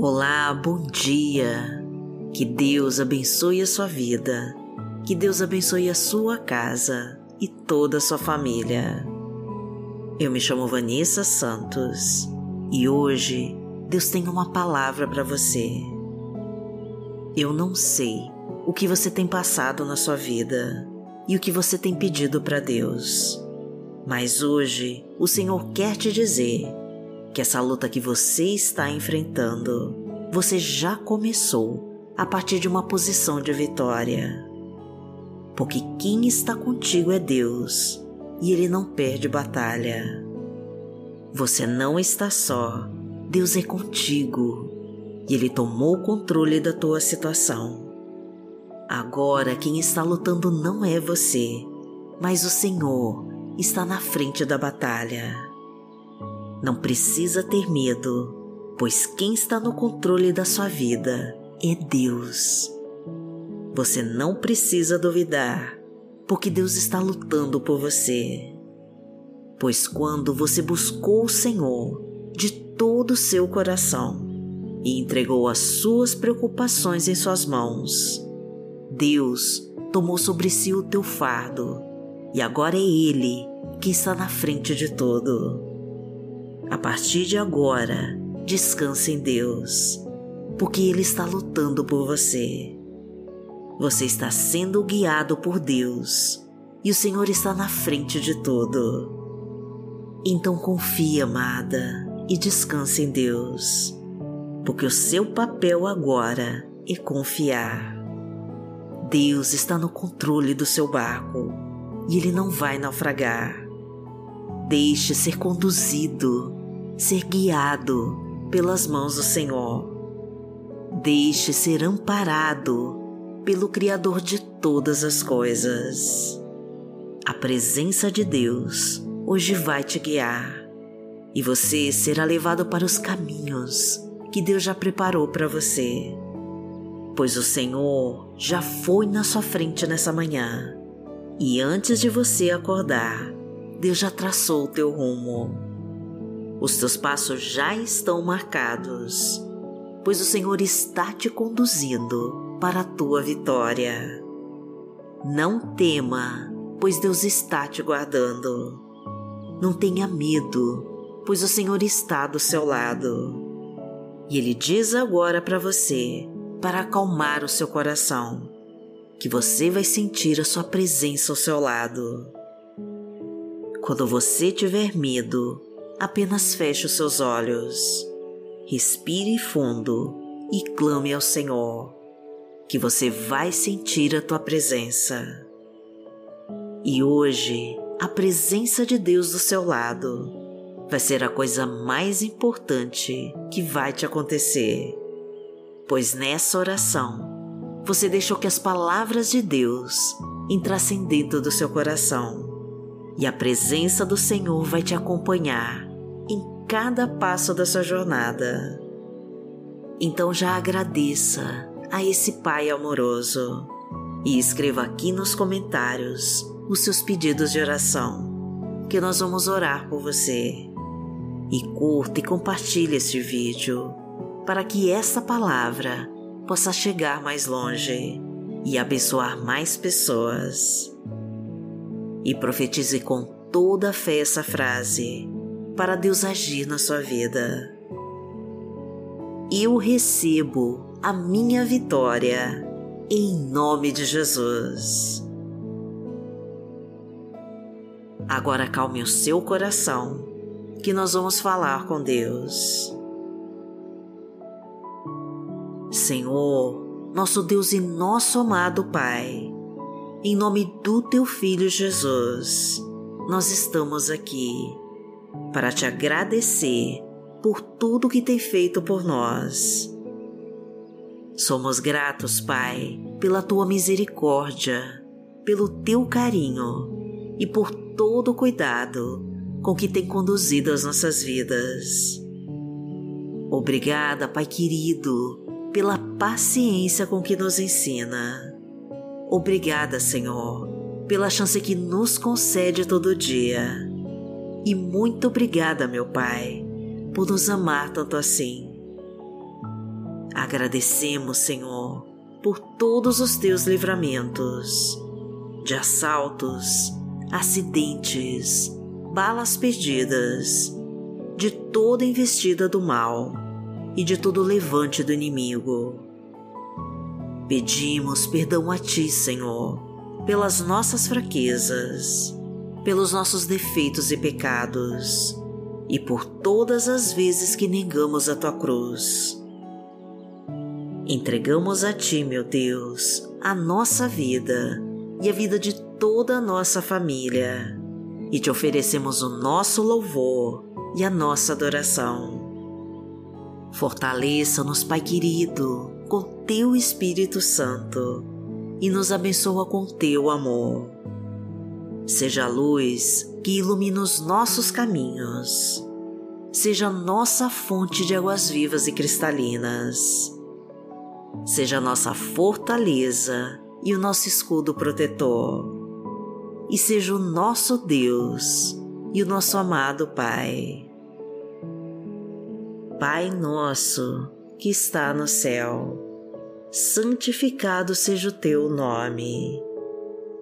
Olá, bom dia. Que Deus abençoe a sua vida. Que Deus abençoe a sua casa e toda a sua família. Eu me chamo Vanessa Santos e hoje Deus tem uma palavra para você. Eu não sei o que você tem passado na sua vida e o que você tem pedido para Deus, mas hoje o Senhor quer te dizer que essa luta que você está enfrentando, você já começou a partir de uma posição de vitória. Porque quem está contigo é Deus e Ele não perde batalha. Você não está só, Deus é contigo e Ele tomou o controle da tua situação. Agora quem está lutando não é você, mas o Senhor está na frente da batalha. Não precisa ter medo, pois quem está no controle da sua vida é Deus. Você não precisa duvidar, porque Deus está lutando por você. Pois quando você buscou o Senhor de todo o seu coração e entregou as suas preocupações em suas mãos, Deus tomou sobre si o teu fardo e agora é Ele que está na frente de tudo. A partir de agora, descanse em Deus, porque Ele está lutando por você. Você está sendo guiado por Deus e o Senhor está na frente de tudo. Então confie, amada, e descanse em Deus, porque o seu papel agora é confiar. Deus está no controle do seu barco e ele não vai naufragar. Deixe ser conduzido ser guiado pelas mãos do Senhor. Deixe ser amparado pelo Criador de todas as coisas. A presença de Deus hoje vai te guiar e você será levado para os caminhos que Deus já preparou para você. Pois o Senhor já foi na sua frente nessa manhã e antes de você acordar, Deus já traçou o teu rumo. Os teus passos já estão marcados, pois o Senhor está te conduzindo para a tua vitória. Não tema, pois Deus está te guardando. Não tenha medo, pois o Senhor está do seu lado. E Ele diz agora para você, para acalmar o seu coração, que você vai sentir a sua presença ao seu lado. Quando você tiver medo, apenas feche os seus olhos, respire fundo e clame ao Senhor, que você vai sentir a tua presença. E hoje, a presença de Deus do seu lado vai ser a coisa mais importante que vai te acontecer, pois nessa oração você deixou que as palavras de Deus entrassem dentro do seu coração e a presença do Senhor vai te acompanhar cada passo da sua jornada. Então já agradeça a esse Pai amoroso e escreva aqui nos comentários os seus pedidos de oração, que nós vamos orar por você. E curta e compartilhe este vídeo para que essa palavra possa chegar mais longe e abençoar mais pessoas. E profetize com toda a fé essa frase para Deus agir na sua vida. Eu recebo a minha vitória em nome de Jesus. Agora calme o seu coração, que nós vamos falar com Deus. Senhor, nosso Deus e nosso amado Pai, em nome do Teu Filho Jesus, nós estamos aqui para te agradecer por tudo que tem feito por nós. Somos gratos, Pai, pela tua misericórdia, pelo teu carinho e por todo o cuidado com que tem conduzido as nossas vidas. Obrigada, Pai querido, pela paciência com que nos ensina. Obrigada, Senhor, pela chance que nos concede todo dia e muito obrigada, meu Pai, por nos amar tanto assim. Agradecemos, Senhor, por todos os teus livramentos de assaltos, acidentes, balas perdidas, de toda investida do mal e de todo levante do inimigo. Pedimos perdão a Ti, Senhor, pelas nossas fraquezas, pelos nossos defeitos e pecados e por todas as vezes que negamos a Tua cruz. Entregamos a Ti, meu Deus, a nossa vida e a vida de toda a nossa família e te oferecemos o nosso louvor e a nossa adoração. Fortaleça-nos, Pai querido, com teu Espírito Santo e nos abençoa com teu amor. Seja a luz que ilumina os nossos caminhos. Seja nossa fonte de águas vivas e cristalinas. Seja nossa fortaleza e o nosso escudo protetor. E seja o nosso Deus e o nosso amado Pai. Pai nosso que está no céu, santificado seja o teu nome.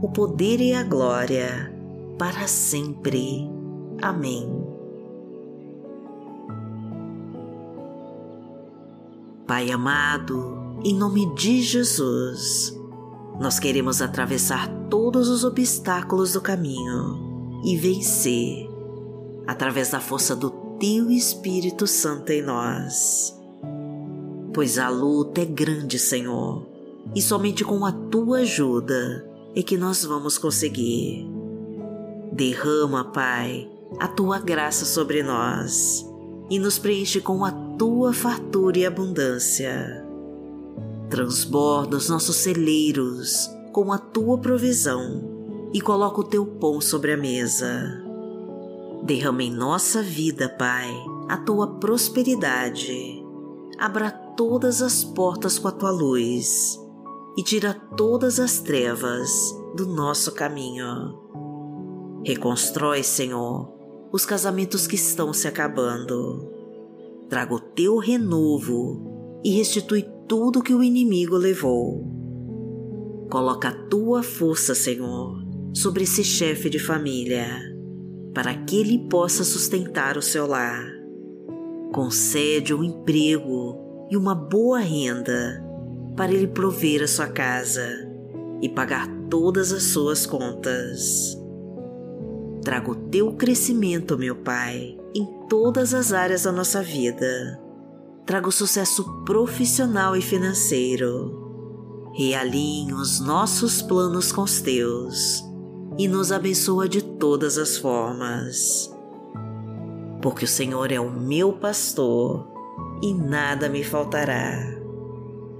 o poder e a glória, para sempre. Amém. Pai amado, em nome de Jesus, nós queremos atravessar todos os obstáculos do caminho e vencer através da força do Teu Espírito Santo em nós. Pois a luta é grande, Senhor, e somente com a Tua ajuda é que nós vamos conseguir. Derrama, Pai, a Tua graça sobre nós e nos preenche com a Tua fartura e abundância. Transborda os nossos celeiros com a Tua provisão e coloca o Teu pão sobre a mesa Derrama em nossa vida, Pai, a tua prosperidade. Abra todas as portas com a tua luz e tira todas as trevas do nosso caminho. Reconstrói, Senhor, os casamentos que estão se acabando. Traga o teu renovo e restitui tudo que o inimigo levou. Coloca a tua força, Senhor, sobre esse chefe de família para que ele possa sustentar o seu lar. Concede um emprego e uma boa renda para ele prover a sua casa e pagar todas as suas contas. Traga o teu crescimento, meu Pai, em todas as áreas da nossa vida. Traga o sucesso profissional e financeiro. Realinhe os nossos planos com os teus e nos abençoa de todas as formas. Porque o Senhor é o meu pastor e nada me faltará.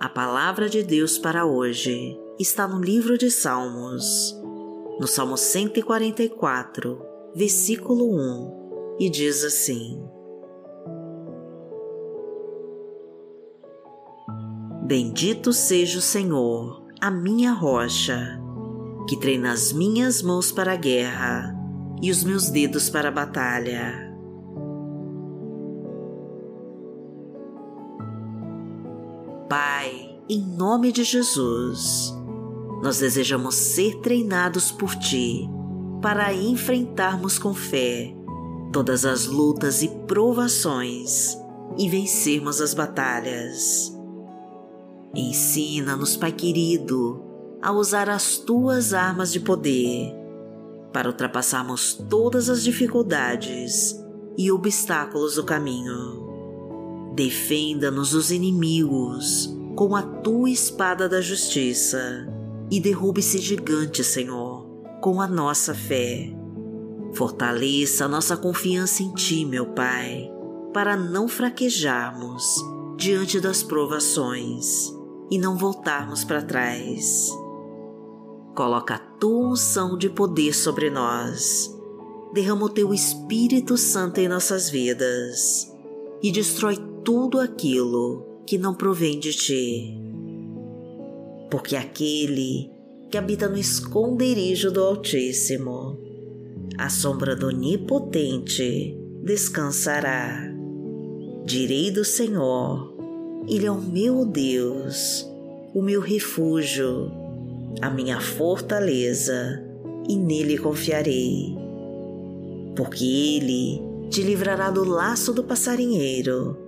A palavra de Deus para hoje está no livro de Salmos, no Salmo 144, versículo 1, e diz assim: Bendito seja o Senhor, a minha rocha, que treina as minhas mãos para a guerra e os meus dedos para a batalha. Pai, em nome de Jesus, nós desejamos ser treinados por Ti para enfrentarmos com fé todas as lutas e provações e vencermos as batalhas. Ensina-nos, Pai querido, a usar as Tuas armas de poder para ultrapassarmos todas as dificuldades e obstáculos do caminho Defenda-nos dos inimigos com a tua espada da justiça e derrube esse gigante, Senhor, com a nossa fé. Fortaleça a nossa confiança em Ti, meu Pai, para não fraquejarmos diante das provações e não voltarmos para trás. Coloca a tua unção de poder sobre nós. Derrama o teu Espírito Santo em nossas vidas e destrói tudo aquilo que não provém de ti. Porque aquele que habita no esconderijo do Altíssimo, a sombra do Onipotente descansará. Direi do Senhor, Ele é o meu Deus, o meu refúgio, a minha fortaleza, e nele confiarei. Porque Ele te livrará do laço do passarinheiro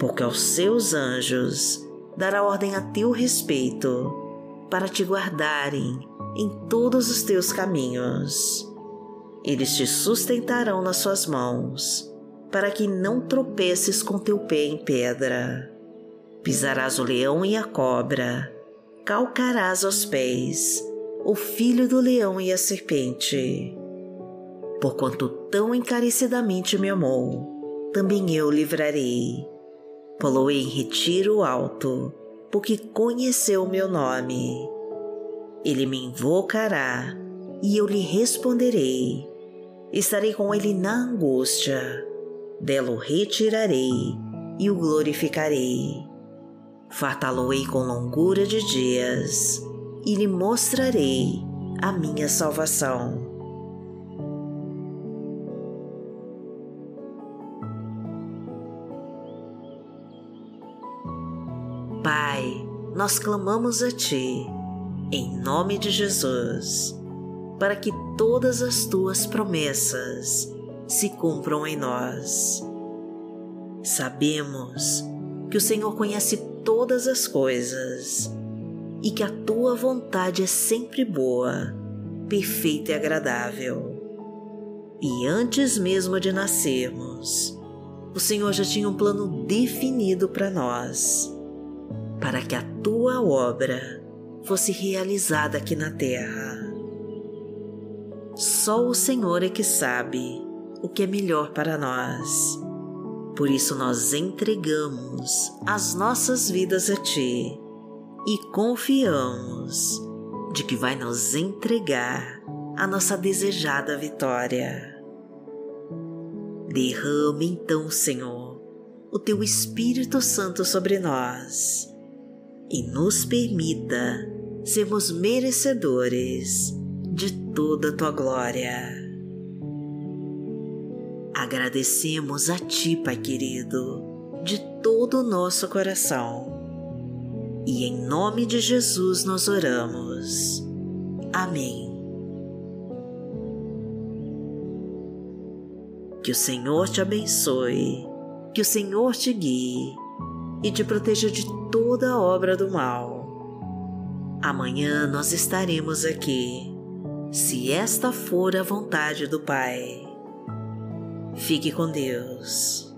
porque aos seus anjos dará ordem a teu respeito, para te guardarem em todos os teus caminhos. Eles te sustentarão nas suas mãos, para que não tropeces com teu pé em pedra. Pisarás o leão e a cobra, calcarás aos pés o filho do leão e a serpente. Porquanto tão encarecidamente me amou, também eu livrarei pô em retiro alto, porque conheceu meu nome. Ele me invocará e eu lhe responderei. Estarei com ele na angústia, dela o retirarei e o glorificarei. Fartá-lo-ei com longura de dias e lhe mostrarei a minha salvação. Pai, nós clamamos a Ti, em nome de Jesus, para que todas as Tuas promessas se cumpram em nós. Sabemos que o Senhor conhece todas as coisas e que a Tua vontade é sempre boa, perfeita e agradável. E antes mesmo de nascermos, o Senhor já tinha um plano definido para nós para que a tua obra fosse realizada aqui na terra. Só o Senhor é que sabe o que é melhor para nós. Por isso nós entregamos as nossas vidas a Ti e confiamos de que vai nos entregar a nossa desejada vitória. Derrame então, Senhor, o Teu Espírito Santo sobre nós e nos permita sermos merecedores de toda a tua glória. Agradecemos a Ti, Pai querido, de todo o nosso coração. E em nome de Jesus nós oramos. Amém. Que o Senhor te abençoe, que o Senhor te guie e te proteja de toda obra do mal. Amanhã nós estaremos aqui, se esta for a vontade do Pai. Fique com Deus.